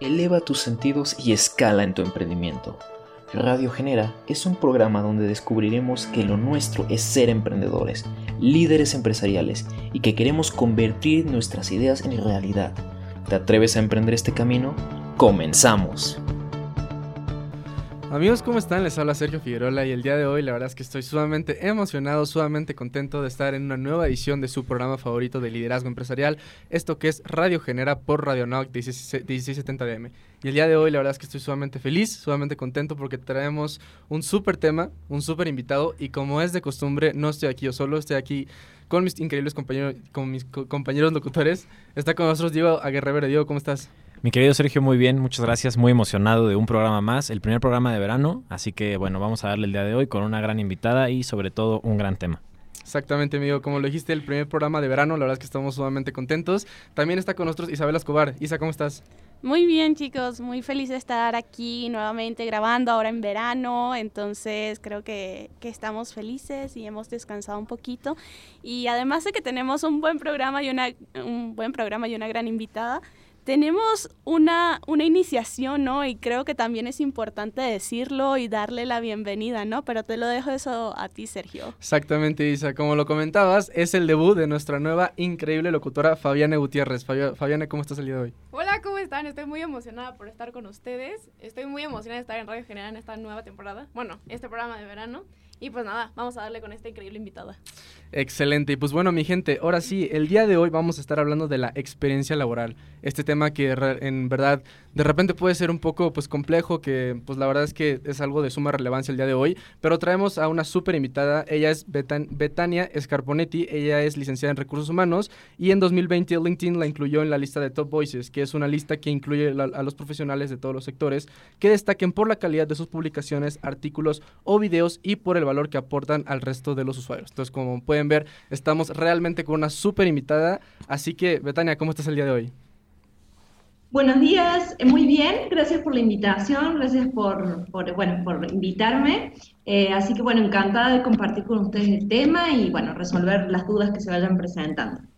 Eleva tus sentidos y escala en tu emprendimiento. Radio Genera es un programa donde descubriremos que lo nuestro es ser emprendedores, líderes empresariales y que queremos convertir nuestras ideas en realidad. ¿Te atreves a emprender este camino? ¡Comenzamos! Amigos, ¿cómo están? Les habla Sergio Figueroa y el día de hoy la verdad es que estoy sumamente emocionado, sumamente contento de estar en una nueva edición de su programa favorito de liderazgo empresarial, esto que es Radio Genera por Radio Now 1670 DM. Y el día de hoy la verdad es que estoy sumamente feliz, sumamente contento porque traemos un súper tema, un súper invitado y como es de costumbre no estoy aquí yo solo, estoy aquí con mis increíbles compañeros, con mis compañeros locutores. Está con nosotros Diego Aguerrevere. Diego, ¿cómo estás? Mi querido Sergio, muy bien, muchas gracias, muy emocionado de un programa más, el primer programa de verano, así que bueno, vamos a darle el día de hoy con una gran invitada y sobre todo un gran tema. Exactamente, amigo. Como lo dijiste, el primer programa de verano, la verdad es que estamos sumamente contentos. También está con nosotros Isabel Escobar. Isa, ¿cómo estás? Muy bien, chicos. Muy feliz de estar aquí nuevamente grabando ahora en verano. Entonces, creo que, que, estamos felices y hemos descansado un poquito. Y además de que tenemos un buen programa y una, un buen programa y una gran invitada, tenemos una, una iniciación, ¿no? Y creo que también es importante decirlo y darle la bienvenida, ¿no? Pero te lo dejo eso a ti, Sergio. Exactamente, Isa. Como lo comentabas, es el debut de nuestra nueva increíble locutora, Fabiana Gutiérrez. Fabiana, ¿cómo estás el día de hoy? Hola, ¿cómo están? Estoy muy emocionada por estar con ustedes. Estoy muy emocionada de estar en Radio General en esta nueva temporada. Bueno, este programa de verano. Y pues nada, vamos a darle con esta increíble invitada. Excelente. Y pues bueno, mi gente, ahora sí, el día de hoy vamos a estar hablando de la experiencia laboral. Este tema que en verdad de repente puede ser un poco pues complejo, que pues la verdad es que es algo de suma relevancia el día de hoy, pero traemos a una súper invitada. Ella es Betania Scarponetti, ella es licenciada en recursos humanos y en 2020 LinkedIn la incluyó en la lista de Top Voices, que es una lista que incluye a los profesionales de todos los sectores que destaquen por la calidad de sus publicaciones, artículos o videos y por el valor que aportan al resto de los usuarios. Entonces, como pueden ver, estamos realmente con una súper invitada. Así que, Betania, ¿cómo estás el día de hoy? Buenos días, eh, muy bien, gracias por la invitación, gracias por, bueno, por invitarme. Eh, así que bueno, encantada de compartir con ustedes el tema y bueno, resolver las dudas que se vayan presentando.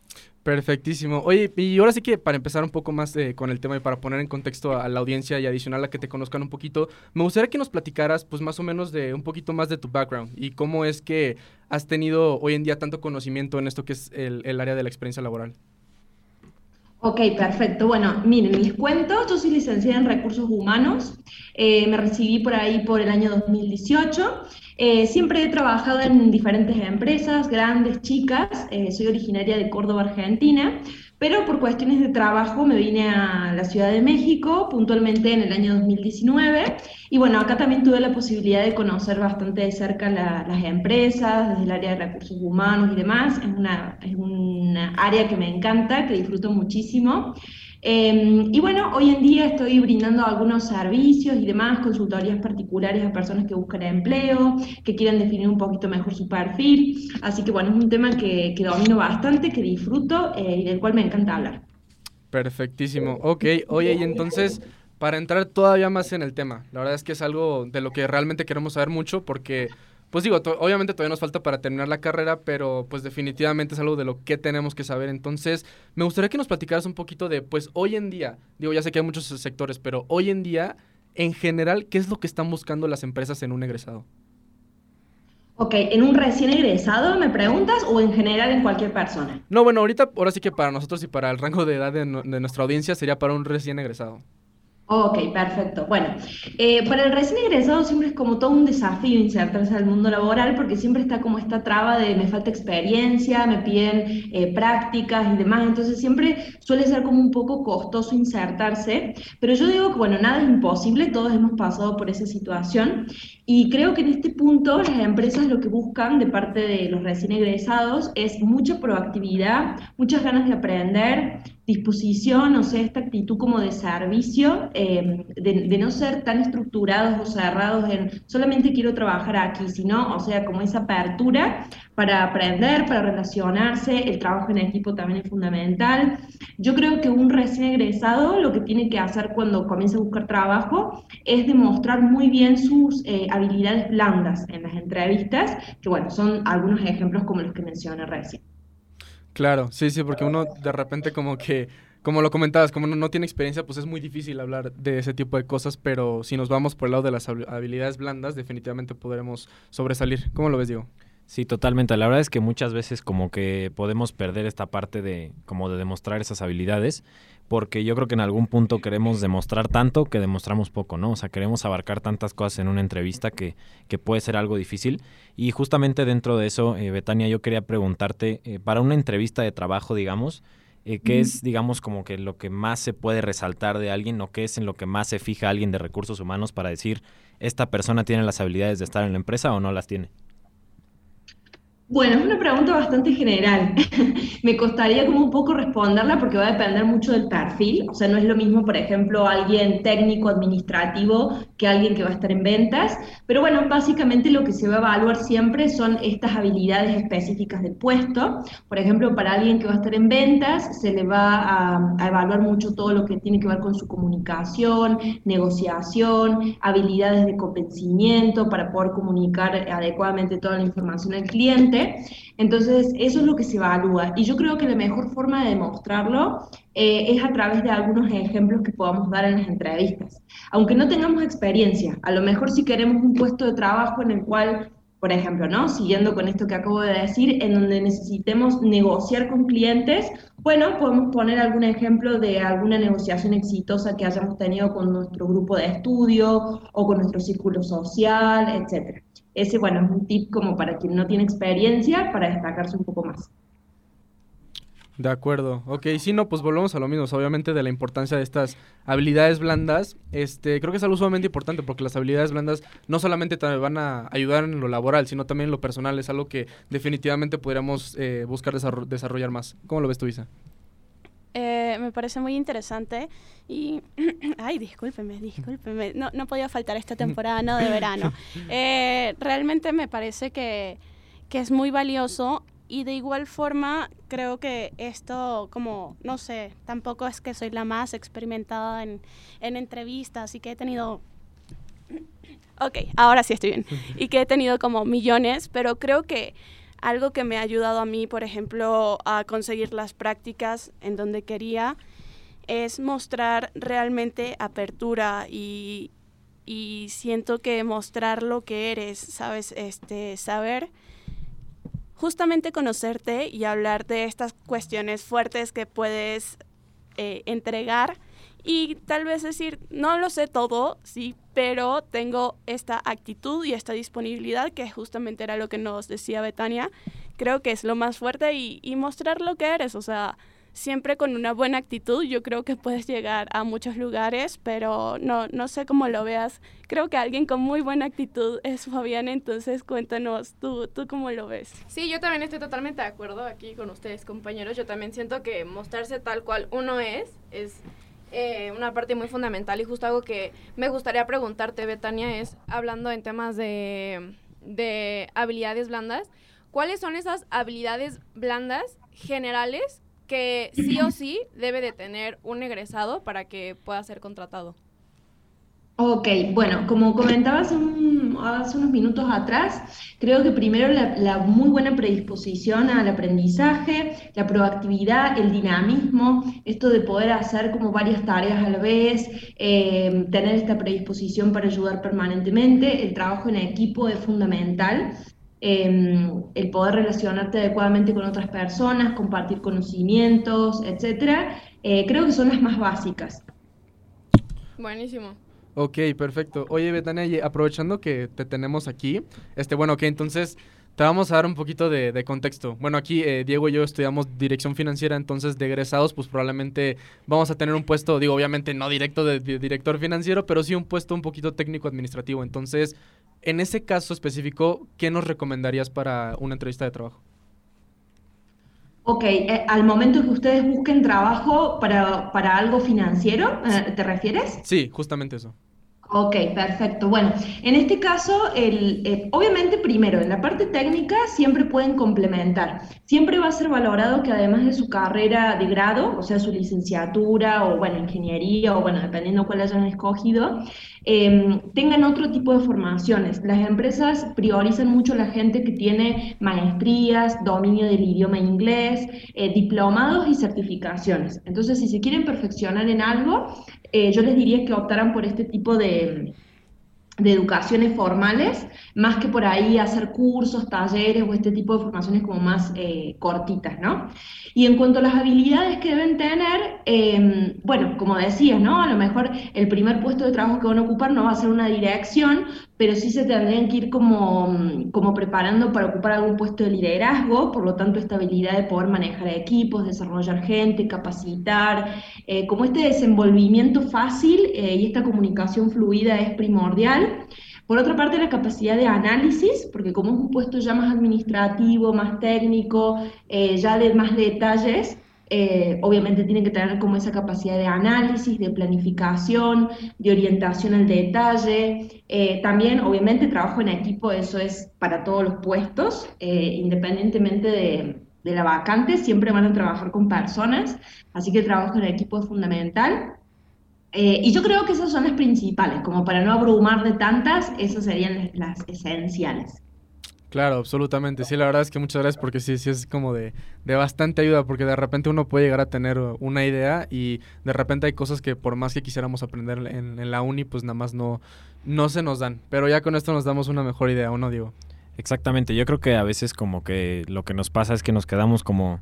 Perfectísimo. Oye, y ahora sí que para empezar un poco más eh, con el tema y para poner en contexto a la audiencia y adicional a que te conozcan un poquito, me gustaría que nos platicaras pues más o menos de un poquito más de tu background y cómo es que has tenido hoy en día tanto conocimiento en esto que es el, el área de la experiencia laboral. Ok, perfecto. Bueno, miren, les cuento, yo soy licenciada en recursos humanos, eh, me recibí por ahí por el año 2018. Eh, siempre he trabajado en diferentes empresas, grandes, chicas, eh, soy originaria de Córdoba, Argentina, pero por cuestiones de trabajo me vine a la Ciudad de México, puntualmente en el año 2019, y bueno, acá también tuve la posibilidad de conocer bastante de cerca las empresas, desde el área de recursos humanos y demás, es una, es una área que me encanta, que disfruto muchísimo. Em, y bueno, hoy en día estoy brindando algunos servicios y demás, consultorías particulares a personas que buscan empleo, que quieren definir un poquito mejor su perfil. Así que bueno, es un tema que, que domino bastante, que disfruto eh, y del cual me encanta hablar. Perfectísimo. Ok, oye, y entonces, para entrar todavía más en el tema, la verdad es que es algo de lo que realmente queremos saber mucho porque pues digo, obviamente todavía nos falta para terminar la carrera, pero pues definitivamente es algo de lo que tenemos que saber. Entonces, me gustaría que nos platicaras un poquito de, pues hoy en día, digo, ya sé que hay muchos sectores, pero hoy en día, en general, ¿qué es lo que están buscando las empresas en un egresado? Ok, ¿en un recién egresado me preguntas o en general en cualquier persona? No, bueno, ahorita, ahora sí que para nosotros y para el rango de edad de nuestra audiencia sería para un recién egresado. Ok, perfecto. Bueno, eh, para el recién egresado siempre es como todo un desafío insertarse al mundo laboral porque siempre está como esta traba de me falta experiencia, me piden eh, prácticas y demás, entonces siempre suele ser como un poco costoso insertarse, pero yo digo que bueno, nada es imposible, todos hemos pasado por esa situación y creo que en este punto las empresas lo que buscan de parte de los recién egresados es mucha proactividad, muchas ganas de aprender, disposición, o sea, esta actitud como de servicio, em, de, no ser tan estructurados o cerrados en solamente quiero trabajar aquí, sino, o sea, como esa apertura para aprender, para relacionarse, el trabajo en equipo también es fundamental. Yo creo que un recién egresado lo que tiene que hacer cuando comienza a buscar trabajo es demostrar muy bien sus eh, habilidades blandas en las entrevistas, que bueno, son algunos ejemplos como los que mencioné recién. Claro, sí, sí, porque uno de repente como que como lo comentabas, como no, no, tiene experiencia, pues es muy difícil hablar de ese tipo de cosas, pero si nos vamos por el lado de las habilidades blandas, definitivamente podremos sobresalir. ¿Cómo lo ves, Diego? Sí, totalmente. La verdad es que muchas veces como que podemos perder esta parte de como de demostrar esas habilidades, porque yo creo que en algún punto queremos demostrar tanto que demostramos poco, ¿no? O sea, queremos abarcar tantas cosas en una entrevista que, que puede ser algo difícil. Y justamente dentro de eso, eh, Betania, yo quería preguntarte, eh, para una entrevista de trabajo, digamos, eh, ¿qué es, digamos, como que lo que más se puede resaltar de alguien o qué es en lo que más se fija alguien de recursos humanos para decir, esta persona tiene las habilidades de estar en la empresa o no las tiene? Bueno, es una pregunta bastante general. Me costaría como un poco responderla porque va a depender mucho del perfil. O sea, no es lo mismo, por ejemplo, alguien técnico, administrativo, que alguien que va a estar en ventas. Pero bueno, básicamente lo que se va a evaluar siempre son estas habilidades específicas del puesto. Por ejemplo, para alguien que va a estar en ventas, se le va a, evaluar mucho todo lo que tiene que ver con su comunicación, negociación, habilidades de convencimiento para poder comunicar adecuadamente toda la información al cliente. Entonces, eso es lo que se evalúa. Y yo creo que la mejor forma de demostrarlo eh, es a través de algunos ejemplos que podamos dar en las entrevistas. Aunque no tengamos experiencia, a lo mejor si queremos un puesto de trabajo en el cual por ejemplo, ¿no? Siguiendo con esto que acabo de decir, en donde necesitemos negociar con clientes, bueno, podemos poner algún ejemplo de alguna negociación exitosa que hayamos tenido con nuestro grupo de estudio o con nuestro círculo social, etcétera. Ese, bueno, es un tip como para quien no tiene experiencia, para destacarse un poco más. De acuerdo. Ok, sí, no, pues volvemos a lo mismo, obviamente de la importancia de estas habilidades blandas. Este, creo que es algo sumamente importante porque las habilidades blandas no solamente te van a ayudar en lo laboral, sino también en lo personal. Es algo que definitivamente podríamos eh, buscar desarrollar más. ¿Cómo lo ves tú, Isa? Eh, me parece muy interesante y, ay, discúlpeme, discúlpeme, no, no podía faltar esta temporada no de verano. Eh, realmente me parece que, que es muy valioso y de igual forma creo que esto como, no sé, tampoco es que soy la más experimentada en, en entrevistas y que he tenido Ok, ahora sí estoy bien. Y que he tenido como millones, pero creo que algo que me ha ayudado a mí, por ejemplo, a conseguir las prácticas en donde quería, es mostrar realmente apertura y, y siento que mostrar lo que eres, sabes, este, saber justamente conocerte y hablar de estas cuestiones fuertes que puedes eh, entregar. Y tal vez decir, no lo sé todo, sí, pero tengo esta actitud y esta disponibilidad, que justamente era lo que nos decía Betania, creo que es lo más fuerte y, y mostrar lo que eres, o sea, siempre con una buena actitud, yo creo que puedes llegar a muchos lugares, pero no, no sé cómo lo veas. Creo que alguien con muy buena actitud es Fabián, entonces cuéntanos, ¿tú, ¿tú cómo lo ves? Sí, yo también estoy totalmente de acuerdo aquí con ustedes, compañeros. Yo también siento que mostrarse tal cual uno es, es eh, una parte muy fundamental y justo algo que me gustaría preguntarte, Betania, es hablando en temas de, de habilidades blandas, ¿cuáles son esas habilidades blandas generales que sí o sí debe de tener un egresado para que pueda ser contratado? Ok, bueno, como comentaba hace, unos minutos atrás, creo que primero la, muy buena predisposición al aprendizaje, la proactividad, el dinamismo, esto de poder hacer como varias tareas a la vez, eh, tener esta predisposición para ayudar permanentemente, el trabajo en equipo es fundamental. Em, el poder relacionarte adecuadamente con otras personas, compartir conocimientos, etcétera, eh, creo que son las más básicas. Buenísimo. Ok, perfecto. Oye, Betania, aprovechando que te tenemos aquí, este, bueno, ok, entonces te vamos a dar un poquito de, contexto. Bueno, aquí eh, Diego y yo estudiamos dirección financiera, entonces de egresados, pues probablemente vamos a tener un puesto, digo, obviamente no directo de, director financiero, pero sí un puesto un poquito técnico administrativo. Entonces, en ese caso específico, ¿qué nos recomendarías para una entrevista de trabajo? Ok, eh, al momento que ustedes busquen trabajo para, para algo financiero, eh, ¿te refieres? Sí, justamente eso. Ok, perfecto. Bueno, en este caso, el, eh, obviamente primero, en la parte técnica siempre pueden complementar. Siempre va a ser valorado que además de su carrera de grado, o sea, su licenciatura o, bueno, ingeniería o, bueno, dependiendo cuál hayan escogido, em, tengan otro tipo de formaciones. Las empresas priorizan mucho la gente que tiene maestrías, dominio del idioma inglés, eh, diplomados y certificaciones. Entonces, si se quieren perfeccionar en algo, eh, yo les diría que optaran por este tipo de, de educaciones formales, más que por ahí hacer cursos, talleres o este tipo de formaciones como más eh, cortitas, ¿no? Y en cuanto a las habilidades que deben tener, em, bueno, como decías, ¿no? A lo mejor el primer puesto de trabajo que van a ocupar no va a ser una dirección, pero sí se tendrían que ir como, como preparando para ocupar algún puesto de liderazgo, por lo tanto esta habilidad de poder manejar equipos, desarrollar gente, capacitar, eh, como este desenvolvimiento fácil eh, y esta comunicación fluida es primordial. Por otra parte, la capacidad de análisis, porque como es un puesto ya más administrativo, más técnico, eh, ya de más detalles, eh, obviamente tienen que tener como esa capacidad de análisis, de planificación, de orientación al detalle. Eh, también, obviamente, trabajo en equipo, eso es para todos los puestos, independientemente de, la vacante, siempre van a trabajar con personas, así que el trabajo en equipo es fundamental. Eh, y yo creo que esas son las principales, como para no abrumar de tantas, esas serían las esenciales. Claro, absolutamente. Sí, la verdad es que muchas gracias porque sí, sí es como de, de, bastante ayuda porque de repente uno puede llegar a tener una idea y de repente hay cosas que por más que quisiéramos aprender en, en la uni, pues nada más no, no se nos dan. Pero ya con esto nos damos una mejor idea, ¿o no, digo? Exactamente. Yo creo que a veces como que lo que nos pasa es que nos quedamos como,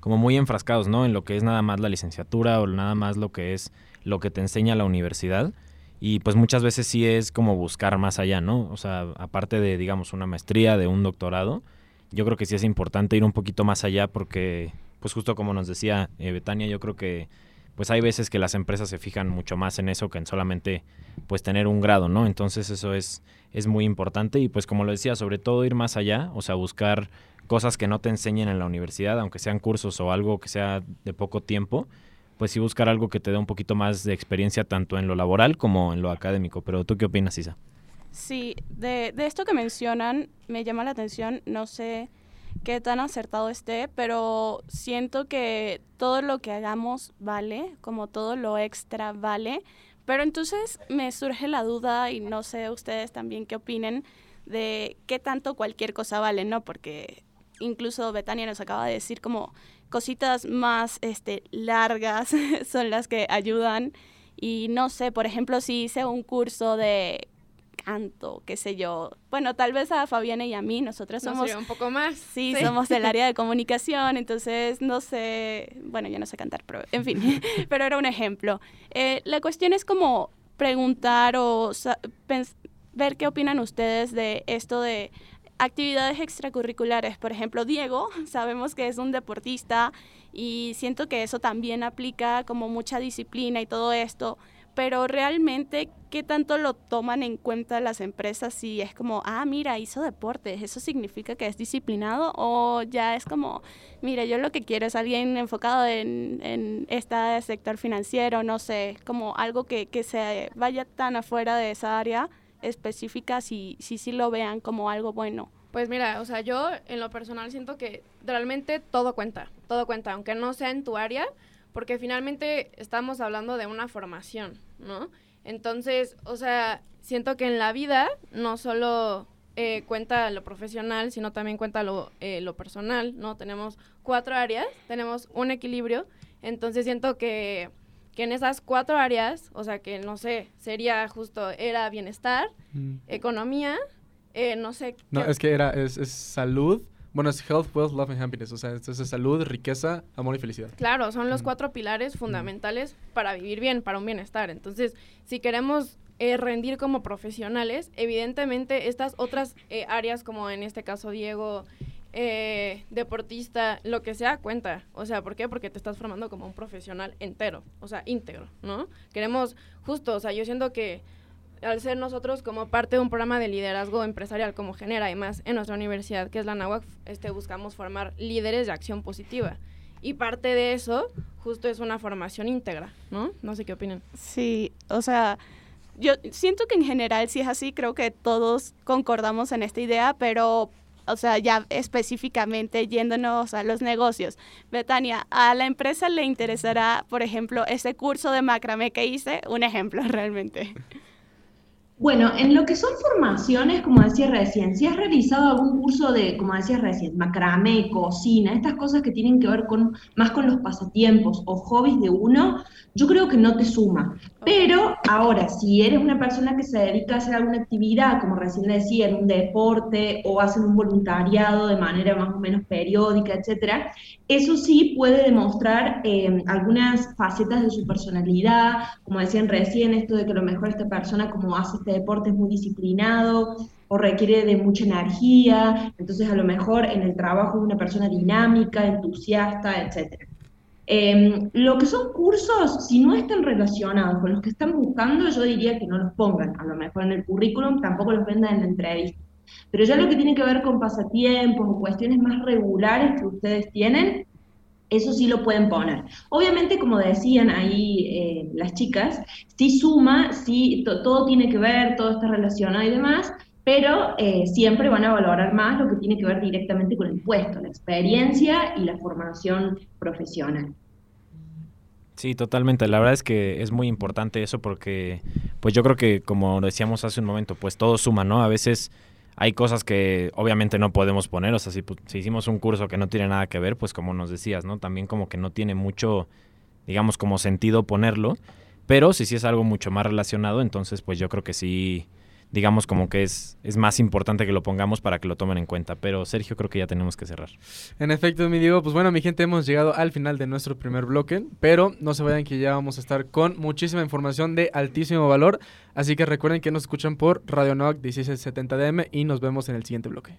como muy enfrascados, ¿no? En lo que es nada más la licenciatura o nada más lo que es lo que te enseña la universidad. Y pues muchas veces sí es como buscar más allá, ¿no? O sea, aparte de, digamos, una maestría, de un doctorado, yo creo que sí es importante ir un poquito más allá porque, pues justo como nos decía eh, Betania, yo creo que pues hay veces que las empresas se fijan mucho más en eso que en solamente pues tener un grado, ¿no? Entonces eso es, es muy importante y pues como lo decía, sobre todo ir más allá, o sea, buscar cosas que no te enseñen en la universidad, aunque sean cursos o algo que sea de poco tiempo, pues sí buscar algo que te dé un poquito más de experiencia tanto en lo laboral como en lo académico. Pero tú qué opinas, Isa? Sí, de, de esto que mencionan me llama la atención, no sé qué tan acertado esté, pero siento que todo lo que hagamos vale, como todo lo extra vale. Pero entonces me surge la duda y no sé ustedes también qué opinen de qué tanto cualquier cosa vale, ¿no? Porque incluso Betania nos acaba de decir como cositas más este, largas son las que ayudan. Y no sé, por ejemplo, si hice un curso de canto, qué sé yo. Bueno, tal vez a Fabiana y a mí, nosotros somos... un poco más. Sí, somos del área de comunicación, entonces no sé, bueno, yo no sé cantar, pero en fin, pero era un ejemplo. Eh, la cuestión es como preguntar o ver qué opinan ustedes de esto de actividades extracurriculares. Por ejemplo, Diego, sabemos que es un deportista y siento que eso también aplica como mucha disciplina y todo esto, pero realmente, ¿qué tanto lo toman en cuenta las empresas si es como, ah, mira, hizo deportes, eso significa que es disciplinado? O ya es como, mira, yo lo que quiero es alguien enfocado en, en este sector financiero, no sé, como algo que, que se vaya tan afuera de esa área específicas si sí si, lo vean como algo bueno. Pues mira, o sea, yo en lo personal siento que realmente todo cuenta, todo cuenta, aunque no sea en tu área, porque finalmente estamos hablando de una formación, ¿no? Entonces, o sea, siento que en la vida no solo eh, cuenta lo profesional, sino también cuenta lo, eh, lo personal, ¿no? Tenemos cuatro áreas, tenemos un equilibrio, entonces siento que que en esas cuatro áreas, o sea que no sé, sería justo, era bienestar, mm. economía, eh, no sé. No, es que era, es, es, salud, bueno, es health, wealth, love and happiness, o sea, es salud, riqueza, amor y felicidad. Claro, son los mm. cuatro pilares mm. fundamentales para vivir bien, para un bienestar. Entonces, si queremos eh, rendir como profesionales, evidentemente estas otras eh, áreas, como en este caso Diego, eh, deportista, lo que sea, cuenta. O sea, ¿por qué? Porque te estás formando como un profesional entero, o sea, íntegro, ¿no? Queremos, justo, o sea, yo siento que al ser nosotros como parte de un programa de liderazgo empresarial como genera además en nuestra universidad, que es la NAWAC, este, buscamos formar líderes de acción positiva. Y parte de eso justo es una formación íntegra, ¿no? No sé qué opinan. Sí, o sea, yo siento que en general si es así, creo que todos concordamos en esta idea, pero o sea, ya específicamente yéndonos a los negocios. Betania, a la empresa le interesará, por ejemplo, ese curso de macramé que hice, un ejemplo realmente. Bueno, en lo que son formaciones, como decía recién, si has realizado algún curso de, como decías recién, macramé, cocina, estas cosas que tienen que ver con más con los pasatiempos o hobbies de uno, yo creo que no te suma. Pero ahora, si eres una persona que se dedica a hacer alguna actividad, como recién decía, en un deporte o hacen un voluntariado de manera más o menos periódica, etcétera, eso sí puede demostrar eh, algunas facetas de su personalidad, como decían recién, esto de que a lo mejor esta persona como hace este deporte es muy disciplinado o requiere de mucha energía, entonces a lo mejor en el trabajo es una persona dinámica, entusiasta, etc. Em, lo que son cursos, si no están relacionados con los que están buscando, yo diría que no los pongan, a lo mejor en el currículum, tampoco los vendan en la entrevista. Pero ya lo que tiene que ver con pasatiempos o cuestiones más regulares que ustedes tienen, eso sí lo pueden poner. Obviamente, como decían ahí eh, las chicas, sí suma, sí todo tiene que ver, todo está relacionado y demás, pero eh, siempre van a valorar más lo que tiene que ver directamente con el puesto, la experiencia y la formación profesional. Sí, totalmente. La verdad es que es muy importante eso porque, pues yo creo que, como decíamos hace un momento, pues todo suma, ¿no? A veces hay cosas que obviamente no podemos poner, o sea, si, si, hicimos un curso que no tiene nada que ver, pues como nos decías, ¿no? También como que no tiene mucho, digamos, como sentido ponerlo, pero si sí es algo mucho más relacionado, entonces pues yo creo que sí digamos como que es, es más importante que lo pongamos para que lo tomen en cuenta. Pero Sergio, creo que ya tenemos que cerrar. En efecto, mi Diego, pues bueno, mi gente, hemos llegado al final de nuestro primer bloque, pero no se vayan que ya vamos a estar con muchísima información de altísimo valor. Así que recuerden que nos escuchan por Radio Noac 1670 DM y nos vemos en el siguiente bloque.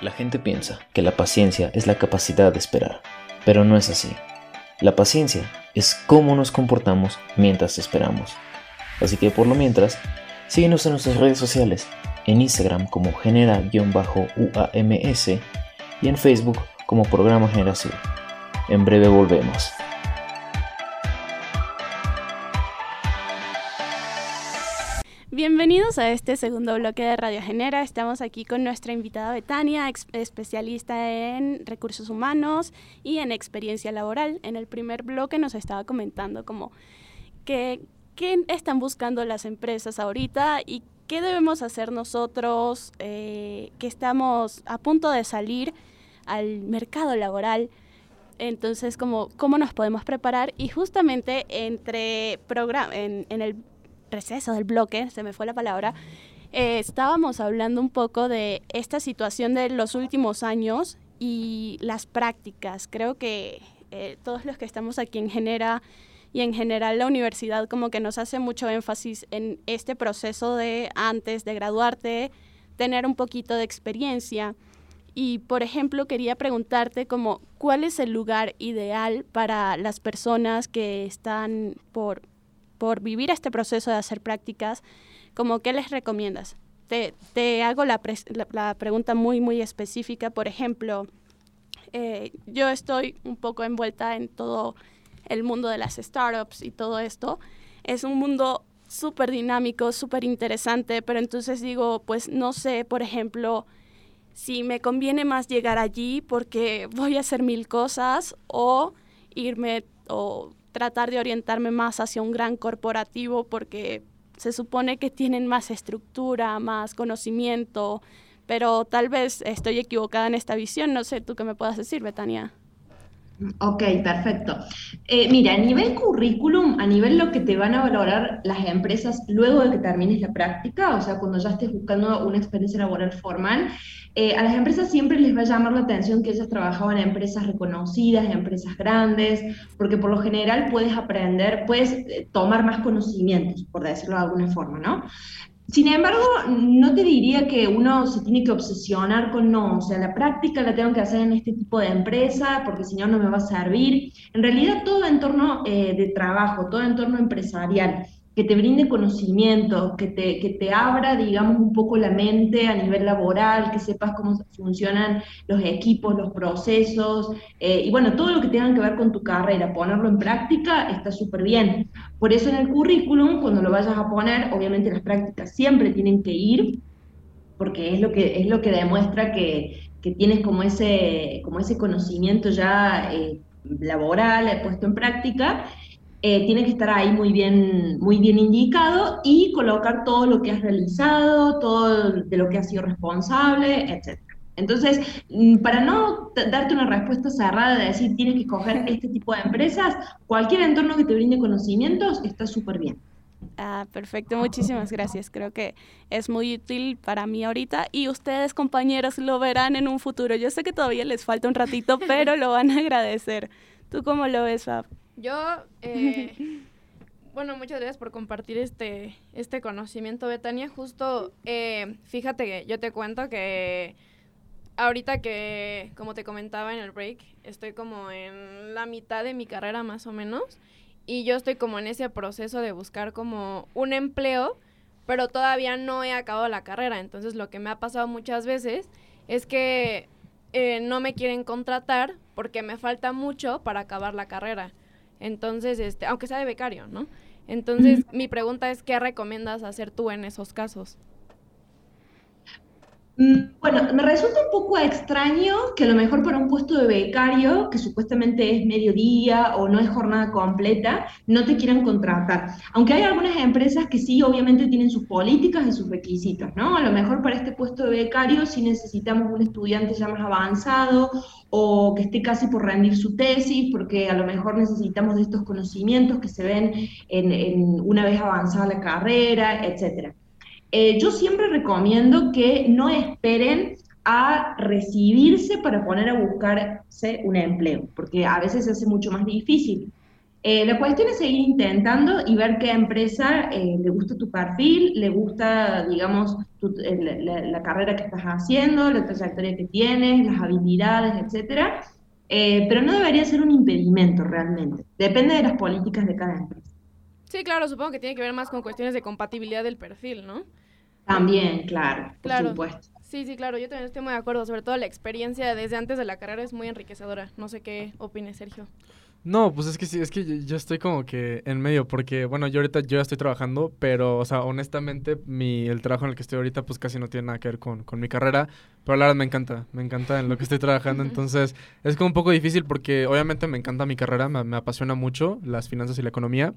La gente piensa que la paciencia es la capacidad de esperar pero no es así. La paciencia es cómo nos comportamos mientras esperamos. Así que por lo mientras, síguenos en nuestras redes sociales, en Instagram como genera-uams y en Facebook como Programa Generación. En breve volvemos. Bienvenidos a este segundo bloque de Radio Genera. Estamos aquí con nuestra invitada Betania, especialista en recursos humanos y en experiencia laboral. En el primer bloque nos estaba comentando como qué están buscando las empresas ahorita y qué debemos hacer nosotros eh, que estamos a punto de salir al mercado laboral. Entonces, ¿cómo nos podemos preparar? Y justamente entre en, en el receso del bloque, se me fue la palabra, eh, estábamos hablando un poco de esta situación de los últimos años y las prácticas. Creo que eh, todos los que estamos aquí en Genera y en general la universidad como que nos hace mucho énfasis en este proceso de antes de graduarte, tener un poquito de experiencia. Y, por ejemplo, quería preguntarte como, ¿cuál es el lugar ideal para las personas que están por por vivir este proceso de hacer prácticas, como qué les recomiendas? Te, te hago la, la, pregunta muy, muy específica. Por ejemplo, eh, yo estoy un poco envuelta en todo el mundo de las startups y todo esto. Es un mundo súper dinámico, súper interesante, pero entonces digo, pues no sé, por ejemplo, si me conviene más llegar allí porque voy a hacer mil cosas o irme o tratar de orientarme más hacia un gran corporativo porque se supone que tienen más estructura, más conocimiento, pero tal vez estoy equivocada en esta visión. No sé, tú qué me puedas decir, Betania. Ok, perfecto. Eh, mira, a nivel currículum, a nivel lo que te van a valorar las empresas luego de que termines la práctica, o sea, cuando ya estés buscando una experiencia laboral formal, eh, a las empresas siempre les va a llamar la atención que ellas trabajaban en empresas reconocidas, en empresas grandes, porque por lo general puedes aprender, puedes eh, tomar más conocimientos, por decirlo de alguna forma, ¿no? Sin embargo, no te diría que uno se tiene que obsesionar con no, o sea, la práctica la tengo que hacer en este tipo de empresa porque si no, no me va a servir. En realidad, todo entorno eh, de trabajo, todo entorno empresarial que te brinde conocimiento, que te, que te abra, digamos, un poco la mente a nivel laboral, que sepas cómo funcionan los equipos, los procesos, eh, y bueno, todo lo que tenga que ver con tu carrera, ponerlo en práctica está súper bien. Por eso en el currículum, cuando lo vayas a poner, obviamente las prácticas siempre tienen que ir, porque es lo que, es lo que demuestra que, que tienes como ese, como ese conocimiento ya eh, laboral puesto en práctica, eh, tiene que estar ahí muy bien, muy bien indicado y colocar todo lo que has realizado, todo de lo que has sido responsable, etc. Entonces, mm, para no darte una respuesta cerrada de decir tienes que escoger este tipo de empresas, cualquier entorno que te brinde conocimientos está súper bien. Ah, perfecto, muchísimas gracias. Creo que es muy útil para mí ahorita y ustedes, compañeros, lo verán en un futuro. Yo sé que todavía les falta un ratito, pero lo van a agradecer. ¿Tú cómo lo ves, Fab? Yo, eh, bueno, muchas gracias por compartir este, este conocimiento, Betania. Justo, eh, fíjate que yo te cuento que ahorita que, como te comentaba en el break, estoy como en la mitad de mi carrera más o menos. Y yo estoy como en ese proceso de buscar como un empleo, pero todavía no he acabado la carrera. Entonces lo que me ha pasado muchas veces es que eh, no me quieren contratar porque me falta mucho para acabar la carrera. Entonces, este, aunque sea de becario, ¿no? Entonces, mi pregunta es, ¿qué recomiendas hacer tú en esos casos? Mm, bueno, me resulta un poco extraño que a lo mejor para un puesto de becario, que supuestamente es mediodía o no es jornada completa, no te quieran contratar. Aunque hay algunas empresas que sí, obviamente tienen sus políticas y sus requisitos, ¿no? A lo mejor para este puesto de becario sí necesitamos un estudiante ya más avanzado o que esté casi por rendir su tesis, porque a lo mejor necesitamos de estos conocimientos que se ven en, en una vez avanzada la carrera, etcétera. Eh, yo siempre recomiendo que no esperen a recibirse para poner a buscarse un empleo, porque a veces se hace mucho más difícil. Eh, la cuestión es seguir intentando y ver qué empresa eh, le gusta tu perfil, le gusta, digamos, la, carrera que estás haciendo, la trayectoria que tienes, las habilidades, etcétera. pero no debería ser un impedimento realmente. Depende de las políticas de cada empresa. Sí, claro, supongo que tiene que ver más con cuestiones de compatibilidad del perfil, ¿no? También, claro, por supuesto. Sí, sí, claro, yo también estoy muy de acuerdo. Sobre todo la experiencia desde antes de la carrera es muy enriquecedora. No sé qué opine Sergio. No, pues es que sí, es que yo estoy como que en medio, porque bueno, yo ahorita yo ya estoy trabajando, pero, o sea, honestamente, mi, el trabajo en el que estoy ahorita, pues casi no tiene nada que ver con, con mi carrera, pero la verdad me encanta, me encanta en lo que estoy trabajando, entonces es como un poco difícil porque obviamente me encanta mi carrera, me, me apasiona mucho las finanzas y la economía,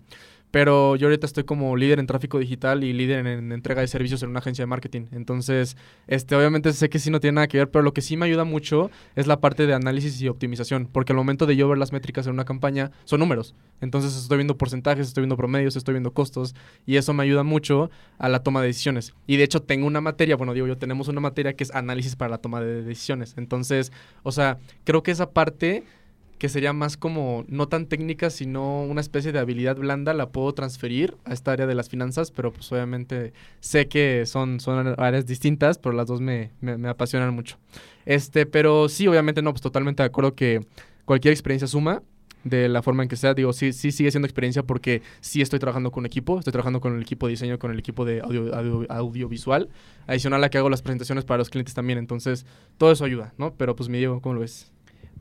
pero yo ahorita estoy como líder en tráfico digital y líder en, entrega de servicios en una agencia de marketing. Entonces, este, obviamente sé que sí no tiene nada que ver, pero lo que sí me ayuda mucho es la parte de análisis y optimización, porque al momento de yo ver las métricas en una campaña son números. Entonces estoy viendo porcentajes, estoy viendo promedios, estoy viendo costos y eso me ayuda mucho a la toma de decisiones. Y de hecho tengo una materia, bueno, digo yo, tenemos una materia que es análisis para la toma de decisiones. Entonces, o sea, creo que esa parte que sería más como no tan técnica, sino una especie de habilidad blanda, la puedo transferir a esta área de las finanzas, pero pues obviamente sé que son, son áreas distintas, pero las dos me, me, apasionan mucho. Este, pero sí, obviamente no, pues totalmente de acuerdo que cualquier experiencia suma de la forma en que sea. Digo, sí, sí sigue siendo experiencia porque sí estoy trabajando con equipo, estoy trabajando con el equipo de diseño, con el equipo de audio, audiovisual, adicional a que hago las presentaciones para los clientes también. Entonces, todo eso ayuda, ¿no? Pero pues mi Diego, ¿cómo lo ves?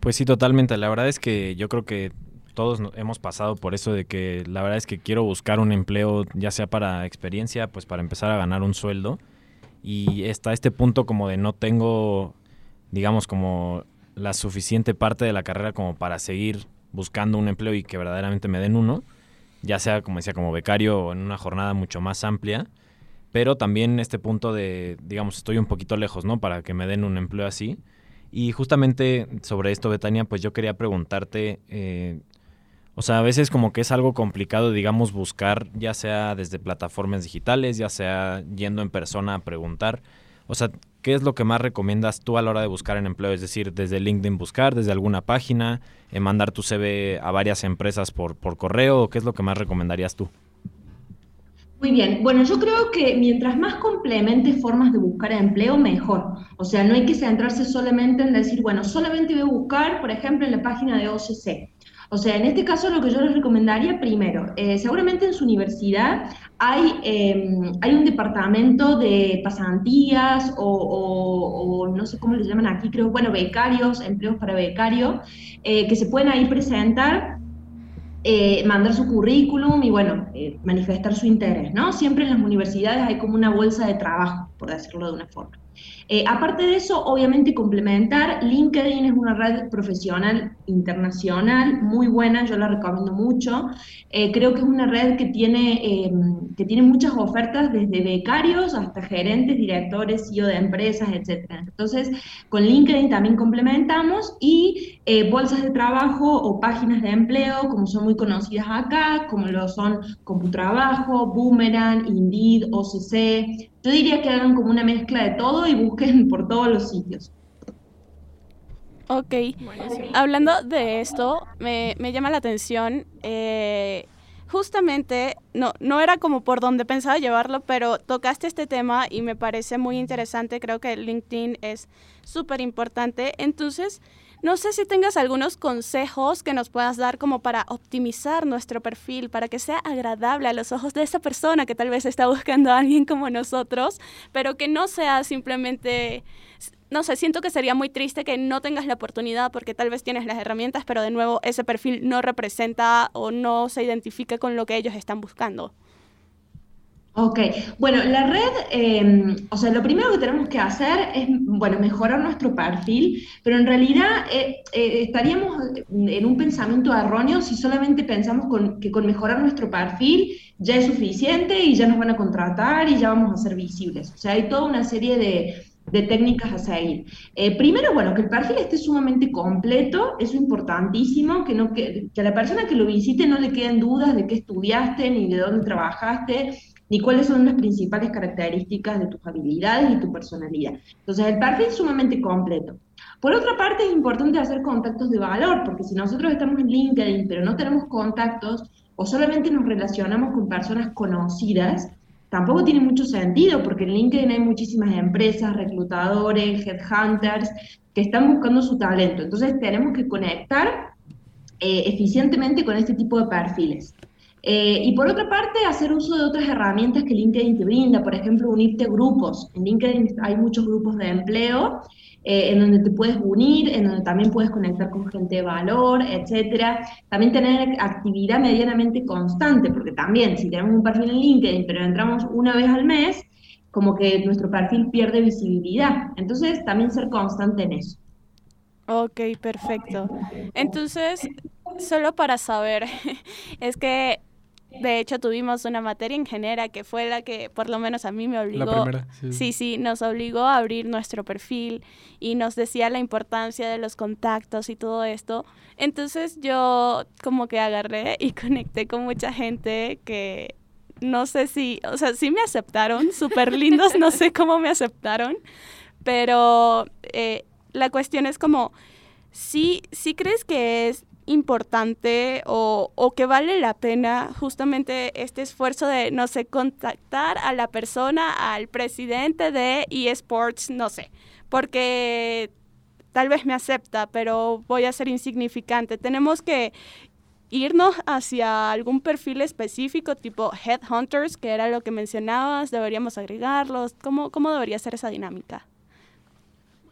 Pues sí, totalmente. La verdad es que yo creo que todos hemos pasado por eso de que la verdad es que quiero buscar un empleo, ya sea para experiencia, pues para empezar a ganar un sueldo. Y está este punto como de no tengo, digamos, como la suficiente parte de la carrera como para seguir buscando un empleo y que verdaderamente me den uno, ya sea, como decía, como becario o en una jornada mucho más amplia. Pero también este punto de, digamos, estoy un poquito lejos, ¿no? Para que me den un empleo así. Y justamente sobre esto, Betania, pues yo quería preguntarte, eh, o sea, a veces como que es algo complicado, digamos, buscar, ya sea desde plataformas digitales, ya sea yendo en persona a preguntar. O sea, ¿qué es lo que más recomiendas tú a la hora de buscar en empleo? Es decir, desde LinkedIn buscar, desde alguna página, eh, mandar tu CV a varias empresas por, por correo, ¿o qué es lo que más recomendarías tú? Muy bien, bueno, yo creo que mientras más complementes formas de buscar empleo, mejor. O sea, no hay que centrarse solamente en decir, bueno, solamente voy a buscar, por ejemplo, en la página de OCC. O sea, en este caso lo que yo les recomendaría primero, eh, seguramente en su universidad hay, em, hay un departamento de pasantías o, no sé cómo le llaman aquí, creo, bueno, becarios, empleos para becarios, eh, que se pueden ahí presentar eh, mandar su currículum y bueno, manifestar su interés, ¿no? Siempre en las universidades hay como una bolsa de trabajo, por decirlo de una forma. Eh, aparte de eso, obviamente complementar, LinkedIn es una red profesional internacional muy buena, yo la recomiendo mucho. Eh, creo que es una red que tiene, eh, que tiene muchas ofertas desde becarios hasta gerentes, directores, CEO de empresas, etc. Entonces, con LinkedIn también complementamos y bolsas de trabajo o páginas de empleo, como son muy conocidas acá, como lo son Computrabajo, Boomerang, Indeed, OCC, yo diría que hagan como una mezcla de todo y busquen por todos los sitios. Ok, hablando de esto, me, llama la atención, eh, justamente, no, no era como por donde pensaba llevarlo, pero tocaste este tema y me parece muy interesante, creo que LinkedIn es súper importante, entonces no sé si tengas algunos consejos que nos puedas dar como para optimizar nuestro perfil, para que sea agradable a los ojos de esa persona que tal vez está buscando a alguien como nosotros, pero que no sea simplemente no sé, siento que sería muy triste que no tengas la oportunidad porque tal vez tienes las herramientas, pero de nuevo ese perfil no representa o no se identifica con lo que ellos están buscando. Ok, bueno, la red, em, o sea, lo primero que tenemos que hacer es, bueno, mejorar nuestro perfil, pero en realidad eh, eh, estaríamos en un pensamiento erróneo si solamente pensamos que con mejorar nuestro perfil ya es suficiente y ya nos van a contratar y ya vamos a ser visibles. O sea, hay toda una serie de, técnicas a seguir. Eh, primero, bueno, que el perfil esté sumamente completo, es importantísimo, que, que a la persona que lo visite no le queden dudas de qué estudiaste ni de dónde trabajaste ni cuáles son las principales características de tus habilidades y tu personalidad. Entonces, el perfil es sumamente completo. Por otra parte, es importante hacer contactos de valor, porque si nosotros estamos en LinkedIn, pero no tenemos contactos, o solamente nos relacionamos con personas conocidas, tampoco tiene mucho sentido, porque en LinkedIn hay muchísimas empresas, reclutadores, headhunters, que están buscando su talento. Entonces, tenemos que conectar eh, eficientemente con este tipo de perfiles. Eh, y por otra parte, hacer uso de otras herramientas que LinkedIn te brinda, por ejemplo, unirte grupos. En LinkedIn hay muchos grupos de empleo eh, en donde te puedes unir, en donde también puedes conectar con gente de valor, etcétera. También tener actividad medianamente constante, porque también si tenemos un perfil en LinkedIn, pero entramos una vez al mes, como que nuestro perfil pierde visibilidad. Entonces, también ser constante en eso. Ok, perfecto. Entonces, solo para saber, es que de hecho, tuvimos una materia ingeniera que fue la que por lo menos a mí me obligó. La primera, sí. sí, nos obligó a abrir nuestro perfil y nos decía la importancia de los contactos y todo esto. Entonces yo como que agarré y conecté con mucha gente que no sé si, o sea, sí me aceptaron, súper lindos, no sé cómo me aceptaron, pero eh, la cuestión es como, sí, sí crees que es importante o, o, que vale la pena justamente este esfuerzo de, no sé, contactar a la persona, al presidente de eSports, no sé, porque tal vez me acepta, pero voy a ser insignificante. Tenemos que irnos hacia algún perfil específico, tipo Headhunters, que era lo que mencionabas, deberíamos agregarlos. ¿Cómo, cómo debería ser esa dinámica?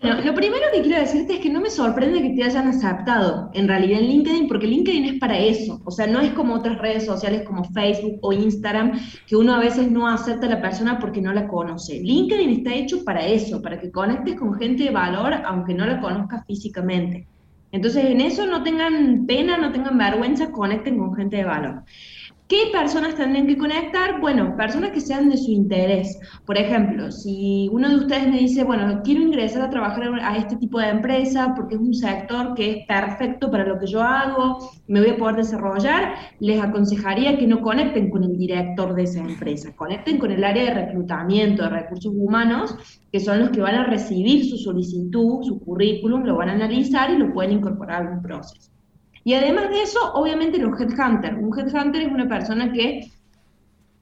Lo primero que quiero decirte es que no me sorprende que te hayan aceptado en realidad en LinkedIn, porque LinkedIn es para eso. O sea, no es como otras redes sociales como Facebook o Instagram, que uno a veces no acepta a la persona porque no la conoce. LinkedIn está hecho para eso, para que conectes con gente de valor, aunque no la conozcas físicamente. Entonces, en eso no tengan pena, no tengan vergüenza, conecten con gente de valor. ¿Qué personas tendrían que conectar? Bueno, personas que sean de su interés. Por ejemplo, si uno de ustedes me dice, bueno, quiero ingresar a trabajar a este tipo de empresa porque es un sector que es perfecto para lo que yo hago, me voy a poder desarrollar, les aconsejaría que no conecten con el director de esa empresa, conecten con el área de reclutamiento de recursos humanos, que son los que van a recibir su solicitud, su currículum, lo van a analizar y lo pueden incorporar a algún proceso. Y además de eso, obviamente los headhunters. Un headhunter es una persona que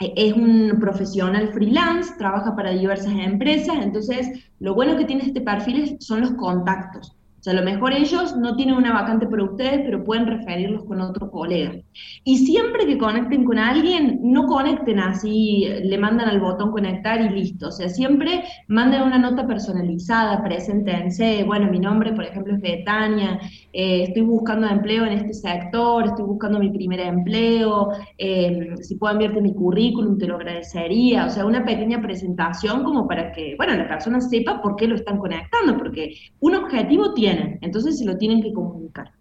eh, es un profesional freelance, trabaja para diversas empresas, entonces lo bueno que tiene este perfil son los contactos. O sea, a lo mejor ellos no tienen una vacante por ustedes, pero pueden referirlos con otro colega. Y siempre que conecten con alguien, no conecten así, le mandan al botón conectar y listo. O sea, siempre manden una nota personalizada, preséntense, bueno, mi nombre, por ejemplo, es Betania, eh, estoy buscando empleo en este sector, estoy buscando mi primer empleo, eh, si puedo enviarte mi currículum, te lo agradecería. O sea, una pequeña presentación como para que, bueno, la persona sepa por qué lo están conectando, porque un objetivo tiene entonces se lo tienen que comunicar.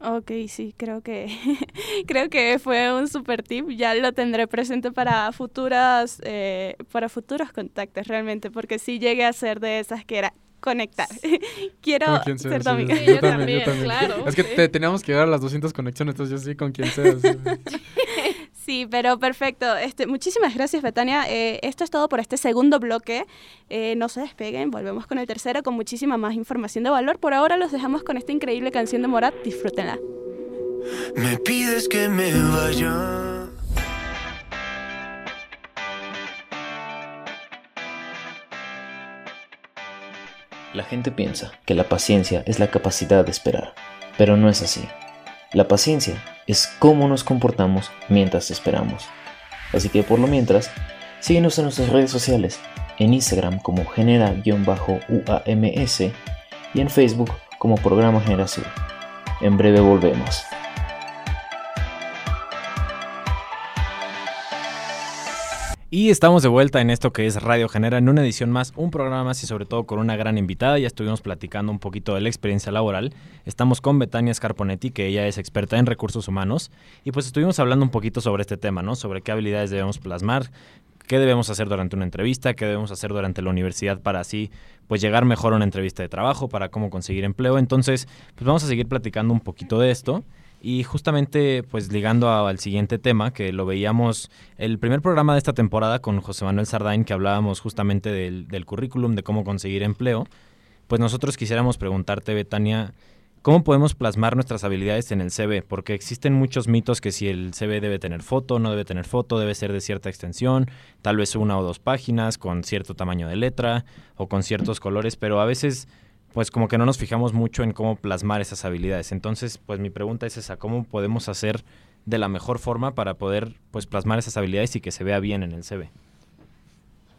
Ok, sí, creo que creo que fue un super tip. Ya lo tendré presente para futuras eh, para futuros contactos realmente, porque si llegué a ser de esas que era conectar. Quiero ser tu amiga. yo, también, claro. Es que teníamos que llegar a las 200 conexiones, entonces yo sí con quien sea. Sí, pero perfecto. Este, muchísimas gracias, Betania. Eh, esto es todo por este segundo bloque. Eh, no se despeguen, volvemos con el tercero con muchísima más información de valor. Por ahora los dejamos con esta increíble canción de Morat. Disfrútenla. Me pides que me vaya. La gente piensa que la paciencia es la capacidad de esperar, pero no es así. La paciencia es cómo nos comportamos mientras esperamos. Así que por lo mientras, síguenos en nuestras redes sociales, en Instagram como genera-uams y en Facebook como Programa Generación. En breve volvemos. Y estamos de vuelta en esto que es Radio Genera, en una edición más, un programa más y sobre todo con una gran invitada. Ya estuvimos platicando un poquito de la experiencia laboral. Estamos con Betania Scarponetti, que ella es experta en recursos humanos. Y pues estuvimos hablando un poquito sobre este tema, ¿no? Sobre qué habilidades debemos plasmar, qué debemos hacer durante una entrevista, qué debemos hacer durante la universidad para así pues llegar mejor a una entrevista de trabajo, para cómo conseguir empleo. Entonces, pues vamos a seguir platicando un poquito de esto. Y justamente, pues ligando al siguiente tema, que lo veíamos el primer programa de esta temporada con José Manuel Sardain, que hablábamos justamente del, del currículum, de cómo conseguir empleo, pues nosotros quisiéramos preguntarte, Betania, ¿cómo podemos plasmar nuestras habilidades en el CV? Porque existen muchos mitos que si el CV debe tener foto, no debe tener foto, debe ser de cierta extensión, tal vez una o dos páginas, con cierto tamaño de letra o con ciertos colores, pero a veces pues como que no nos fijamos mucho en cómo plasmar esas habilidades. Entonces, pues mi pregunta es esa, ¿cómo podemos hacer de la mejor forma para poder pues plasmar esas habilidades y que se vea bien en el CV?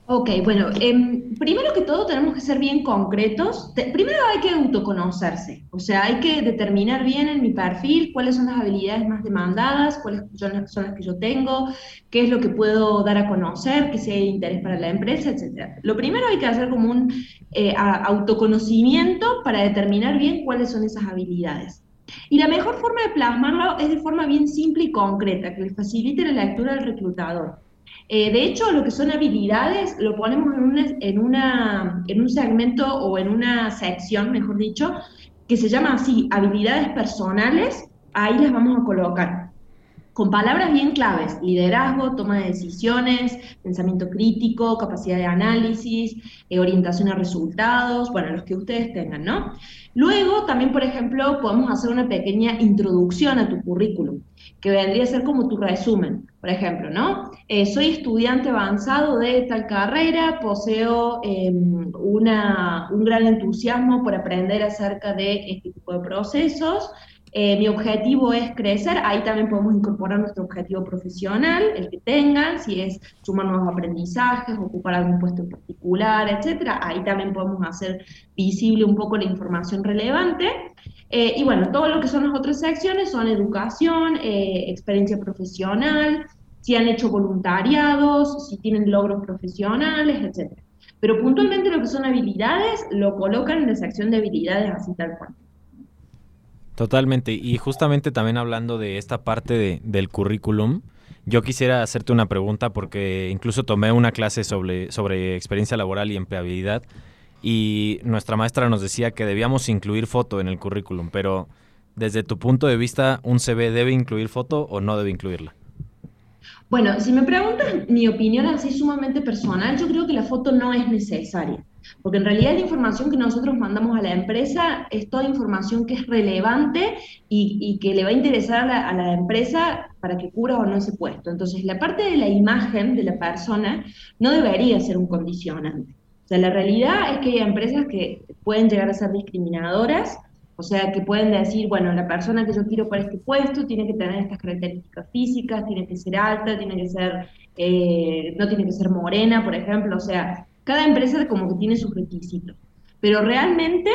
Ok, bueno, em, primero que todo tenemos que ser bien concretos. primero hay que autoconocerse, o sea, hay que determinar bien en mi perfil cuáles son las habilidades más demandadas, cuáles son las, que yo tengo, qué es lo que puedo dar a conocer, qué sea de interés para la empresa, etc. Lo primero hay que hacer como un eh, autoconocimiento para determinar bien cuáles son esas habilidades. Y la mejor forma de plasmarlo es de forma bien simple y concreta, que le facilite la lectura del reclutador. Eh, de hecho, lo que son habilidades lo ponemos en, en, en un segmento o en una sección, mejor dicho, que se llama así, habilidades personales, ahí las vamos a colocar con palabras bien claves, liderazgo, toma de decisiones, pensamiento crítico, capacidad de análisis, eh, orientación a resultados, bueno, los que ustedes tengan, ¿no? Luego, también, por ejemplo, podemos hacer una pequeña introducción a tu currículum, que vendría a ser como tu resumen, por ejemplo, ¿no? Eh, soy estudiante avanzado de tal carrera, poseo em, una, un gran entusiasmo por aprender acerca de este tipo de procesos, eh, mi objetivo es crecer, ahí también podemos incorporar nuestro objetivo profesional, el que tengan, si es sumar nuevos aprendizajes, ocupar algún puesto en particular, etcétera. Ahí también podemos hacer visible un poco la información relevante. Eh, y bueno, todo lo que son las otras secciones son educación, eh, experiencia profesional, si han hecho voluntariados, si tienen logros profesionales, etcétera. Pero puntualmente lo que son habilidades lo colocan en la sección de habilidades así tal cual. Totalmente. Y justamente también hablando de esta parte del currículum, yo quisiera hacerte una pregunta porque incluso tomé una clase sobre, sobre experiencia laboral y empleabilidad y nuestra maestra nos decía que debíamos incluir foto en el currículum, pero desde tu punto de vista, ¿un CV debe incluir foto o no debe incluirla? Bueno, si me preguntas mi opinión así sumamente personal, yo creo que la foto no es necesaria. Porque en realidad la información que nosotros mandamos a la empresa es toda información que es relevante y, que le va a interesar a la, empresa para que cubra o no ese puesto. Entonces, la parte de la imagen de la persona no debería ser un condicionante. O sea, la realidad es que hay empresas que pueden llegar a ser discriminadoras O sea, que pueden decir, bueno, la persona que yo quiero para este puesto tiene que tener estas características físicas, tiene que ser alta, tiene que ser, eh, no tiene que ser morena, por ejemplo. O sea, cada empresa como que tiene sus requisitos. Pero realmente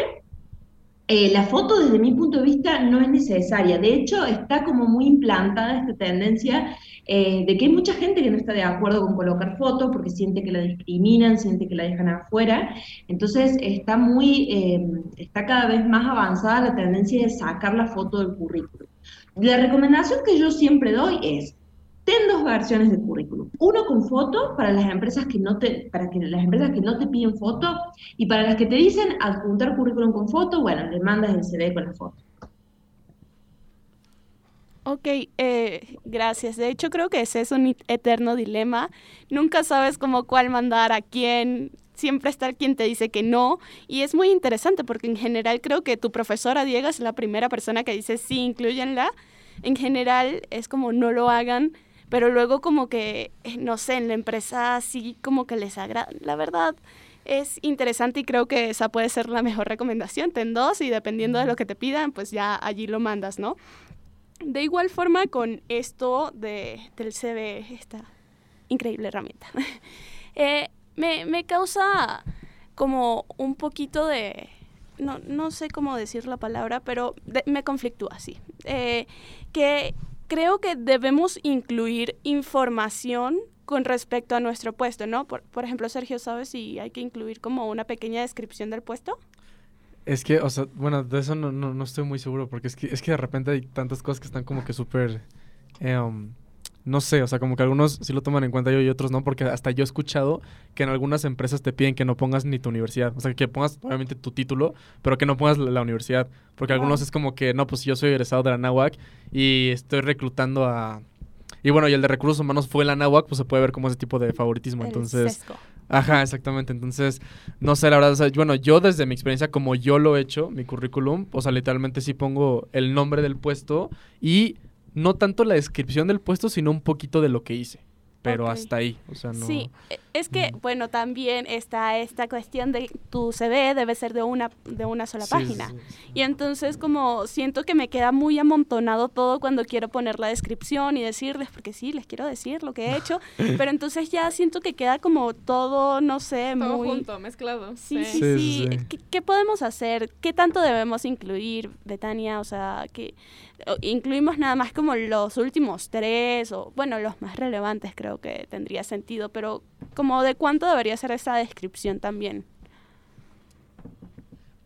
eh, la foto desde mi punto de vista no es necesaria. De hecho, está como muy implantada esta tendencia eh, de que hay mucha gente que no está de acuerdo con colocar fotos porque siente que la discriminan, siente que la dejan afuera. Entonces está muy, eh, está cada vez más avanzada la tendencia de sacar la foto del currículum. La recomendación que yo siempre doy es, ten dos versiones de currículum. Uno con foto para las empresas que no te, para que las empresas que no te piden foto y para las que te dicen adjuntar currículum con foto, bueno, le mandas el CV con la foto. Ok, eh, gracias. De hecho, creo que ese es un eterno dilema. Nunca sabes cómo cuál mandar a quién. Siempre está quien te dice que no. Y es muy interesante porque en general creo que tu profesora Diego es la primera persona que dice sí, incluyenla. En general es como no lo hagan pero luego como que, eh, no sé, en la empresa sí como que les agrada. La verdad es interesante y creo que esa puede ser la mejor recomendación. Ten dos y dependiendo de lo que te pidan, pues ya allí lo mandas, ¿no? De igual forma con esto de, del CV, esta increíble herramienta, eh, me, me, causa como un poquito de... No, no sé cómo decir la palabra, pero me conflictúa, sí. Eh, que creo que debemos incluir información con respecto a nuestro puesto, ¿no? Por, por ejemplo, Sergio, ¿sabes si hay que incluir como una pequeña descripción del puesto? Es que, o sea, bueno, de eso no, no, no estoy muy seguro, porque es que, es que de repente hay tantas cosas que están como que súper... Eh, no sé, o sea, como que algunos sí lo toman en cuenta yo y otros no, porque hasta yo he escuchado que en algunas empresas te piden que no pongas ni tu universidad, o sea, que pongas obviamente tu título, pero que no pongas la, universidad, porque algunos es como que, no, pues yo soy egresado de la NAWAC y estoy reclutando a... Y bueno, y el de recursos humanos fue la NAWAC, pues se puede ver como ese tipo de favoritismo, entonces... Ajá, exactamente. Entonces, no sé, la verdad, o sea, bueno, yo desde mi experiencia, como yo lo he hecho, mi currículum, o sea, literalmente sí pongo el nombre del puesto y no tanto la descripción del puesto, sino un poquito de lo que hice pero hasta ahí, o sea, no... Sí, e, es que, bueno, también está esta cuestión de tu CV debe ser de una, de una sola página. y entonces como siento que me queda muy amontonado todo cuando quiero poner la descripción y decirles, porque sí, les quiero decir lo que he hecho, pero entonces ya siento que queda como todo, no sé, todo muy... junto, mezclado. Sí, sí, sí. ¿Qué, ¿Qué, podemos hacer? ¿Qué tanto debemos incluir, Betania? O sea, que incluimos nada más como los últimos tres o, bueno, los más relevantes creo que tendría sentido, pero como de cuánto debería ser esa descripción también.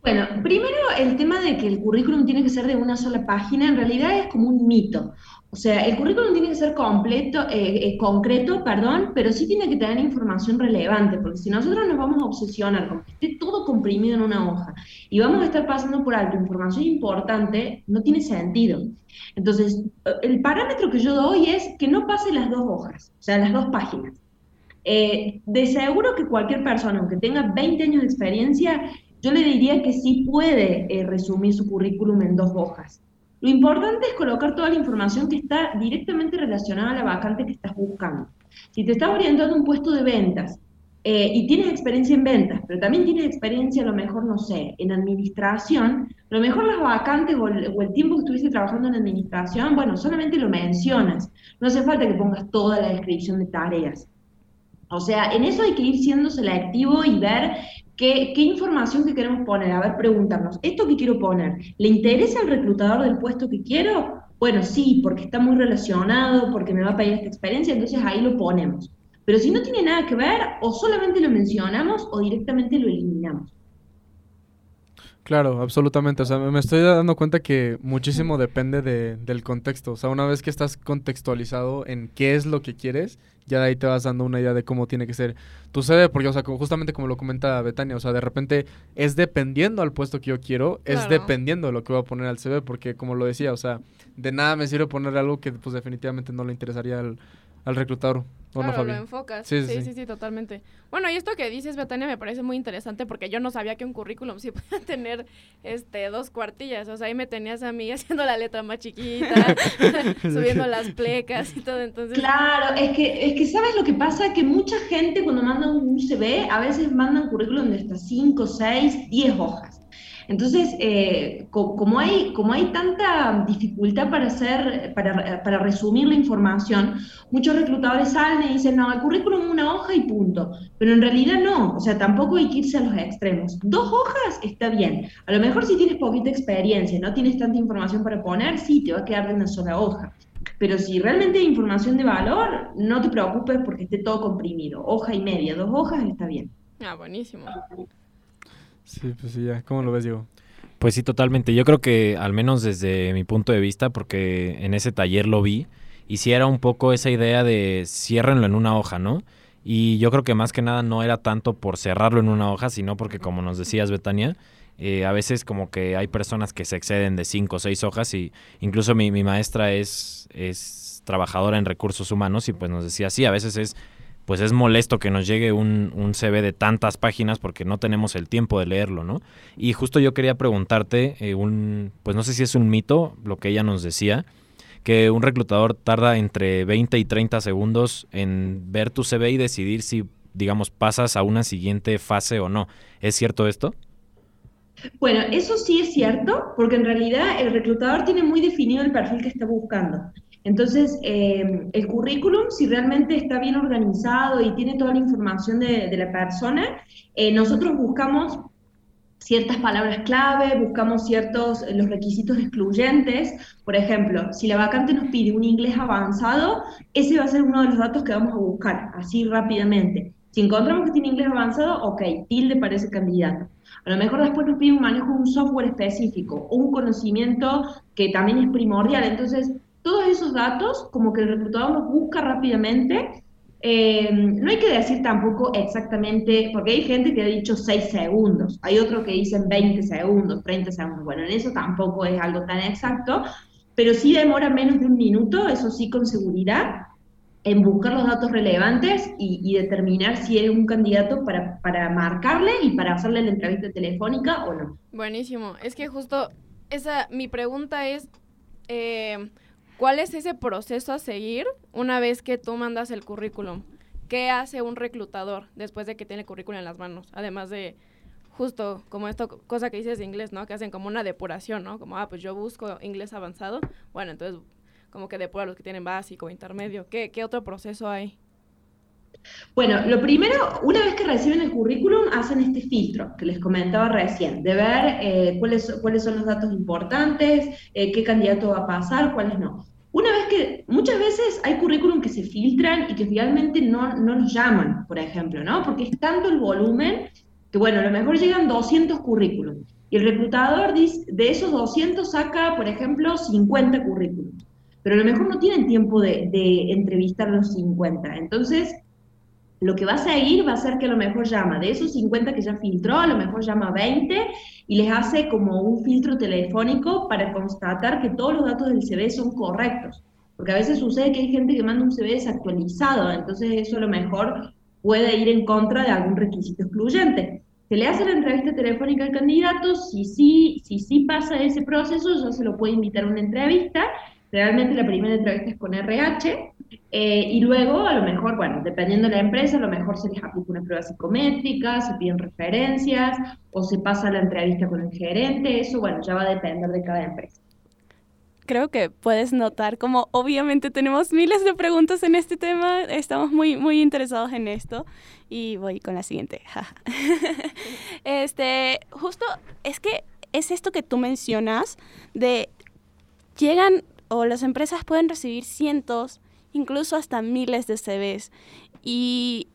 Bueno, primero el tema de que el currículum tiene que ser de una sola página, en realidad es como un mito. O sea, el currículum tiene que ser completo, eh, eh, concreto, perdón, pero sí tiene que tener información relevante, porque si nosotros nos vamos a obsesionar con que esté todo comprimido en una hoja y vamos a estar pasando por alto información importante, no tiene sentido. Entonces, el parámetro que yo doy es que no pase las dos hojas, o sea, las dos páginas. Eh, de seguro que cualquier persona, aunque tenga 20 años de experiencia, yo le diría que sí puede resumir su currículum en dos hojas. Lo importante es colocar toda la información que está directamente relacionada a la vacante que estás buscando. Si te estás orientando a un puesto de ventas eh, y tienes experiencia en ventas, pero también tienes experiencia a lo mejor, no sé, en administración, a lo mejor las vacantes o el, o el tiempo que estuviste trabajando en administración, bueno, solamente lo mencionas. No hace falta que pongas toda la descripción de tareas. O sea, en eso hay que ir siendo selectivo y ver ¿Qué, información que queremos poner? A ver, preguntarnos, ¿esto que quiero poner, ¿le interesa al reclutador del puesto que quiero? Bueno, sí, porque está muy relacionado, porque me va a pedir esta experiencia, entonces ahí lo ponemos. Pero si no tiene nada que ver, o solamente lo mencionamos o directamente lo eliminamos. Claro, absolutamente. O sea, me estoy dando cuenta que muchísimo depende de, del contexto. O sea, una vez que estás contextualizado en qué es lo que quieres, ya de ahí te vas dando una idea de cómo tiene que ser tu CV, porque, o sea, justamente como lo comenta Betania, o sea, de repente es dependiendo al puesto que yo quiero, es dependiendo de lo que voy a poner al CV, porque como lo decía, o sea, de nada me sirve poner algo que pues definitivamente no le interesaría al, al reclutador. Claro, lo enfocas. Sí sí, sí totalmente. Bueno, y esto que dices, Betania, me parece muy interesante porque yo no sabía que un currículum sí podía tener este dos cuartillas. O sea, ahí me tenías a mí haciendo la letra más chiquita, subiendo las plecas y todo. Entonces... Claro, es que, es que sabes lo que pasa, que mucha gente cuando manda un CV, a veces mandan currículum de hasta 5, 6, 10 hojas. Entonces, eh, como, hay, como hay tanta dificultad para, hacer, para, para, resumir la información, muchos reclutadores salen y dicen, no, el currículum es una hoja y punto. Pero en realidad no, o sea, tampoco hay que irse a los extremos. Dos hojas está bien. A lo mejor si tienes poquita experiencia, no tienes tanta información para poner, sí, te va a quedar de una sola hoja. Pero si realmente hay información de valor, no te preocupes porque esté todo comprimido. Hoja y media, dos hojas está bien. Ah, buenísimo. Sí, pues sí, ya. ¿Cómo lo ves, Diego? Pues sí, totalmente. Yo creo que, al menos desde mi punto de vista, porque en ese taller lo vi, y si era un poco esa idea de ciérrenlo en una hoja, ¿no? Y yo creo que más que nada no era tanto por cerrarlo en una hoja, sino porque, como nos decías, Betania, eh, a veces como que hay personas que se exceden de cinco o seis hojas y incluso mi, mi maestra es, es trabajadora en recursos humanos y pues nos decía, sí, a veces es pues es molesto que nos llegue un, un, CV de tantas páginas porque no tenemos el tiempo de leerlo, ¿no? Y justo yo quería preguntarte, eh, un, pues no sé si es un mito lo que ella nos decía, que un reclutador tarda entre 20 y 30 segundos en ver tu CV y decidir si, digamos, pasas a una siguiente fase o no. ¿Es cierto esto? Bueno, eso sí es cierto, porque en realidad el reclutador tiene muy definido el perfil que está buscando. Entonces, eh, el currículum, si realmente está bien organizado y tiene toda la información de, la persona, eh, nosotros buscamos ciertas palabras clave, buscamos ciertos los requisitos excluyentes. Por ejemplo, si la vacante nos pide un inglés avanzado, ese va a ser uno de los datos que vamos a buscar, así rápidamente. Si encontramos que tiene inglés avanzado, ok, tilde para ese candidato. A lo mejor después nos pide un manejo de un software específico un conocimiento que también es primordial. Entonces, todos esos datos, como que el reclutador los busca rápidamente. Eh, no hay que decir tampoco exactamente, porque hay gente que ha dicho 6 segundos, hay otros que dicen 20 segundos, 30 segundos. Bueno, en eso tampoco es algo tan exacto, pero sí demora menos de un minuto, eso sí con seguridad, en buscar los datos relevantes y, determinar si eres un candidato para, para marcarle y para hacerle la entrevista telefónica o no. Buenísimo. Es que justo esa, mi pregunta es, eh, ¿Cuál es ese proceso a seguir una vez que tú mandas el currículum? ¿Qué hace un reclutador después de que tiene el currículum en las manos? Además de justo como esto, cosa que dices de inglés, ¿no? Que hacen como una depuración, ¿no? Como, ah, pues yo busco inglés avanzado. Bueno, entonces como que depura los que tienen básico, intermedio. ¿Qué, qué otro proceso hay? Bueno, lo primero, una vez que reciben el currículum, hacen este filtro que les comentaba recién, de ver eh, cuáles, cuáles son los datos importantes, eh, qué candidato va a pasar, cuáles no. Una vez que, muchas veces hay currículum que se filtran y que finalmente no, no los llaman, por ejemplo, ¿no? Porque es tanto el volumen que, bueno, a lo mejor llegan 200 currículums y el reclutador de esos 200 saca, por ejemplo, 50 currículums, pero a lo mejor no tienen tiempo de, de entrevistar los 50. Entonces, lo que va a seguir va a ser que a lo mejor llama de esos 50 que ya filtró, a lo mejor llama 20 y les hace como un filtro telefónico para constatar que todos los datos del CV son correctos. Porque a veces sucede que hay gente que manda un CV desactualizado, entonces eso a lo mejor puede ir en contra de algún requisito excluyente. Se le hace la entrevista telefónica al candidato, si sí, si sí pasa ese proceso, ya se lo puede invitar a una entrevista. Realmente la primera entrevista es con RH, eh, y luego, a lo mejor, bueno, dependiendo de la empresa, a lo mejor se les aplica una prueba psicométrica, se piden referencias o se pasa la entrevista con el gerente. Eso, bueno, ya va a depender de cada empresa. Creo que puedes notar como obviamente tenemos miles de preguntas en este tema, estamos muy, muy interesados en esto y voy con la siguiente. este, justo es que es esto que tú mencionas de llegan o las empresas pueden recibir cientos incluso hasta miles de CVs. Y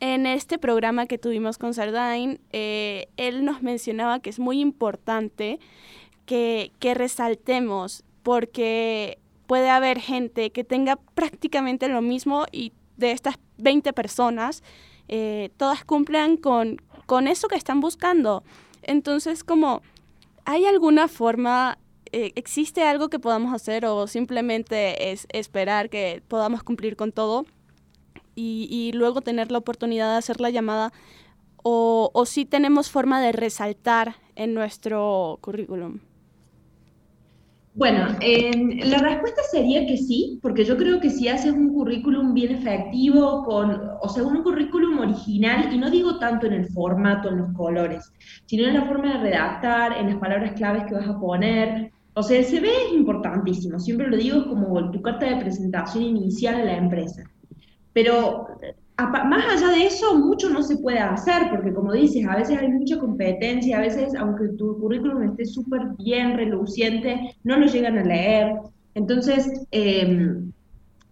en este programa que tuvimos con Sardain, eh, él nos mencionaba que es muy importante que, resaltemos, porque puede haber gente que tenga prácticamente lo mismo y de estas 20 personas, eh, todas cumplan con, con eso que están buscando. Entonces, como, ¿hay alguna forma eh, ¿existe algo que podamos hacer o simplemente es esperar que podamos cumplir con todo y, luego tener la oportunidad de hacer la llamada? O, o si tenemos forma de resaltar en nuestro currículum? Bueno, la respuesta sería que sí, porque yo creo que si haces un currículum bien efectivo, con, o sea, un currículum original, y no digo tanto en el formato, en los colores, sino en la forma de redactar, en las palabras claves que vas a poner. O sea, el CV es importantísimo, siempre lo digo, como tu carta de presentación inicial a la empresa. Pero más allá de eso, mucho no se puede hacer, porque como dices, a veces hay mucha competencia, a veces, aunque tu currículum esté súper bien, reluciente, no lo llegan a leer. Entonces, em,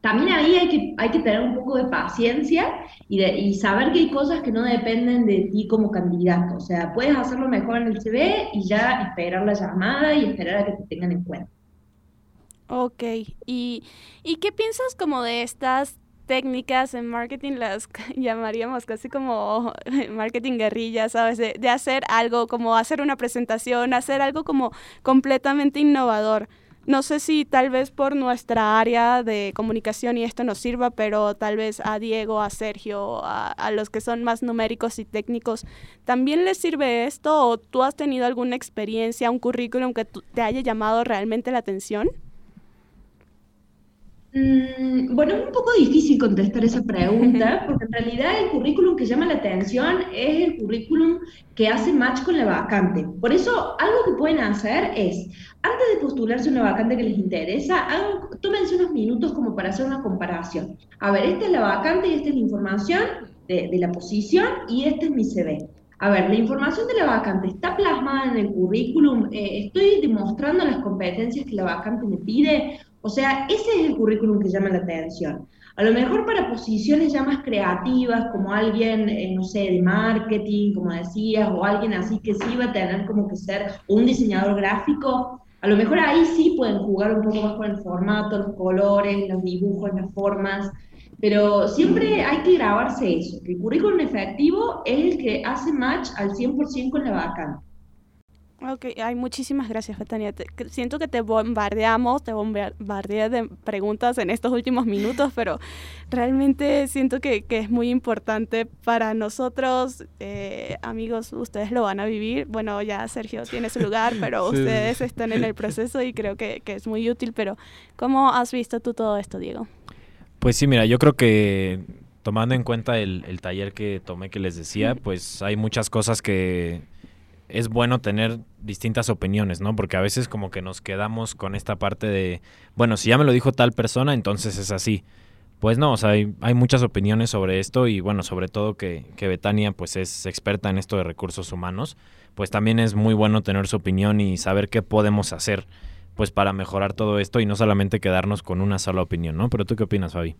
también ahí hay que, hay que tener un poco de paciencia y, y, saber que hay cosas que no dependen de ti como candidato. O sea, puedes hacerlo mejor en el CV y ya esperar la llamada y esperar a que te tengan en cuenta. Ok, ¿y, y qué piensas como de estas técnicas en marketing las llamaríamos casi como marketing guerrilla, ¿sabes? De, de, hacer algo, como hacer una presentación, hacer algo como completamente innovador. No sé si tal vez por nuestra área de comunicación y esto nos sirva, pero tal vez a Diego, a Sergio, a, a los que son más numéricos y técnicos, ¿también les sirve esto o tú has tenido alguna experiencia, un currículum que te haya llamado realmente la atención? Mm, bueno, es un poco difícil contestar esa pregunta, porque en realidad el currículum que llama la atención es el currículum que hace match con la vacante. Por eso, algo que pueden hacer es, antes de postularse una vacante que les interesa, tómense unos minutos como para hacer una comparación. A ver, esta es la vacante y esta es la información de, la posición y este es mi CV. A ver, la información de la vacante está plasmada en el currículum, eh, estoy demostrando las competencias que la vacante me pide, o sea, ese es el currículum que llama la atención. A lo mejor para posiciones ya más creativas, como alguien, eh, no sé, de marketing, como decías, o alguien así que sí va a tener como que ser un diseñador gráfico, a lo mejor ahí sí pueden jugar un poco más con el formato, los colores, los dibujos, las formas, pero siempre hay que grabarse eso, que el currículum efectivo es el que hace match al 100% con la vacante. Ok, hay muchísimas gracias, Betania. siento que te bombardeamos, te bombardeé de preguntas en estos últimos minutos, pero realmente siento que, que es muy importante para nosotros, eh, amigos, ustedes lo van a vivir. Bueno, ya Sergio tiene su lugar, pero ustedes están en el proceso y creo que, que es muy útil. Pero, ¿cómo has visto tú todo esto, Diego? Pues sí, mira, yo creo que tomando en cuenta el, el taller que tomé que les decía, pues hay muchas cosas que es bueno tener distintas opiniones, ¿no? Porque a veces como que nos quedamos con esta parte de, bueno, si ya me lo dijo tal persona, entonces es así. Pues no, o sea, hay, hay muchas opiniones sobre esto y bueno, sobre todo que, que, Betania pues es experta en esto de recursos humanos, pues también es muy bueno tener su opinión y saber qué podemos hacer pues para mejorar todo esto y no solamente quedarnos con una sola opinión, ¿no? Pero tú qué opinas, Fabi?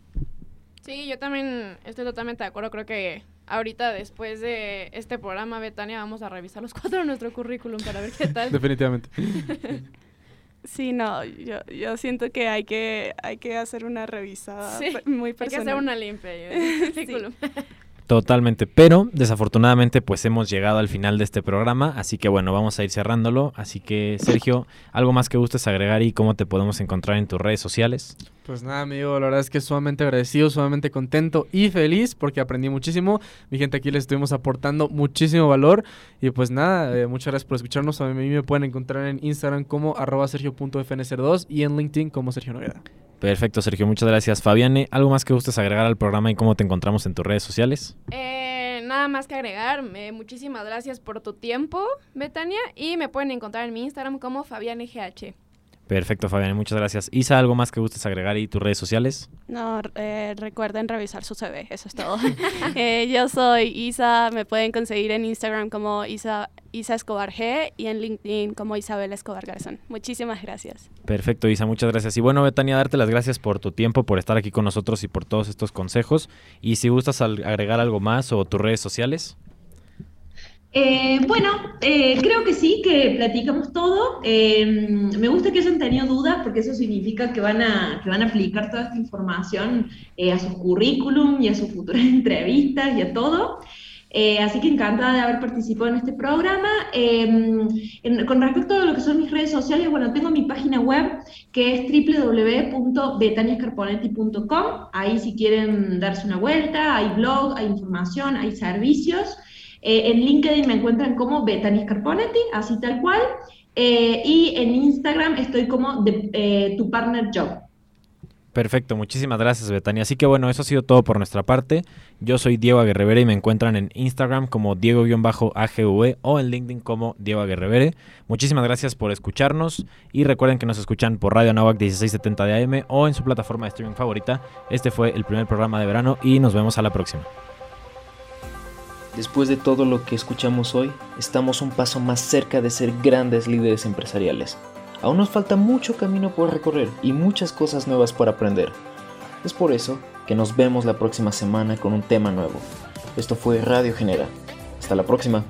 Sí, yo también estoy totalmente de acuerdo. Creo que ahorita, después de este programa, Betania, vamos a revisar los cuatro de nuestro currículum para ver qué tal. Definitivamente. Sí, no, yo, yo siento que hay que hay que hacer una revisada muy personal. Hay que hacer una limpia currículum. Totalmente, pero desafortunadamente pues hemos llegado al final de este programa, así que bueno, vamos a ir cerrándolo. Así que Sergio, ¿algo más que gustes agregar y cómo te podemos encontrar en tus redes sociales? Pues nada, amigo, la verdad es que sumamente agradecido, sumamente contento y feliz porque aprendí muchísimo. Mi gente aquí les estuvimos aportando muchísimo valor y pues nada, eh, muchas gracias por escucharnos. A mí me pueden encontrar en Instagram como arroba sergio.fncer2 y en LinkedIn como Sergio Noguera. Perfecto, Sergio, muchas gracias. Fabiane, ¿algo más que gustes agregar al programa y cómo te encontramos en tus redes sociales? Eh, nada más que agregar. muchísimas gracias por tu tiempo, Betania, y me pueden encontrar en mi Instagram como FabianeGH. Perfecto, Fabián, muchas gracias. Isa, ¿algo más que gustes agregar y tus redes sociales? No, eh, recuerden revisar su CV, eso es todo. Eh, yo soy Isa, me pueden conseguir en Instagram como Isa, Isa Escobar G y en LinkedIn como Isabel Escobar Garzón. Muchísimas gracias. Perfecto, Isa, muchas gracias. Y bueno, Betania, darte las gracias por tu tiempo, por estar aquí con nosotros y por todos estos consejos. Y si gustas agregar algo más o tus redes sociales. Eh, bueno, eh, creo que sí, que platicamos todo. Eh, me gusta que hayan tenido dudas porque eso significa que van a, que van a aplicar toda esta información a su currículum y a sus futuras entrevistas y a todo. así que encantada de haber participado en este programa. con respecto a lo que son mis redes sociales, bueno, tengo mi página web que es www.betaniascarponetti.com. Ahí si quieren darse una vuelta, hay blog, hay información, hay servicios. Eh, en LinkedIn me encuentran como Bethany Scarponetti, así tal cual. Eh, y en Instagram estoy como eh, tu partner job. Perfecto, muchísimas gracias Betania. Así que bueno, eso ha sido todo por nuestra parte. Yo soy Diego Aguerrevere y me encuentran en Instagram como Diego-AGV o en LinkedIn como Diego Aguerrevere. Muchísimas gracias por escucharnos y recuerden que nos escuchan por Radio Navac 1670 de AM o en su plataforma de streaming favorita. Este fue el primer programa de verano y nos vemos a la próxima. Después de todo lo que escuchamos hoy, estamos un paso más cerca de ser grandes líderes empresariales. Aún nos falta mucho camino por recorrer y muchas cosas nuevas por aprender. Es por eso que nos vemos la próxima semana con un tema nuevo. Esto fue Radio Genera. Hasta la próxima.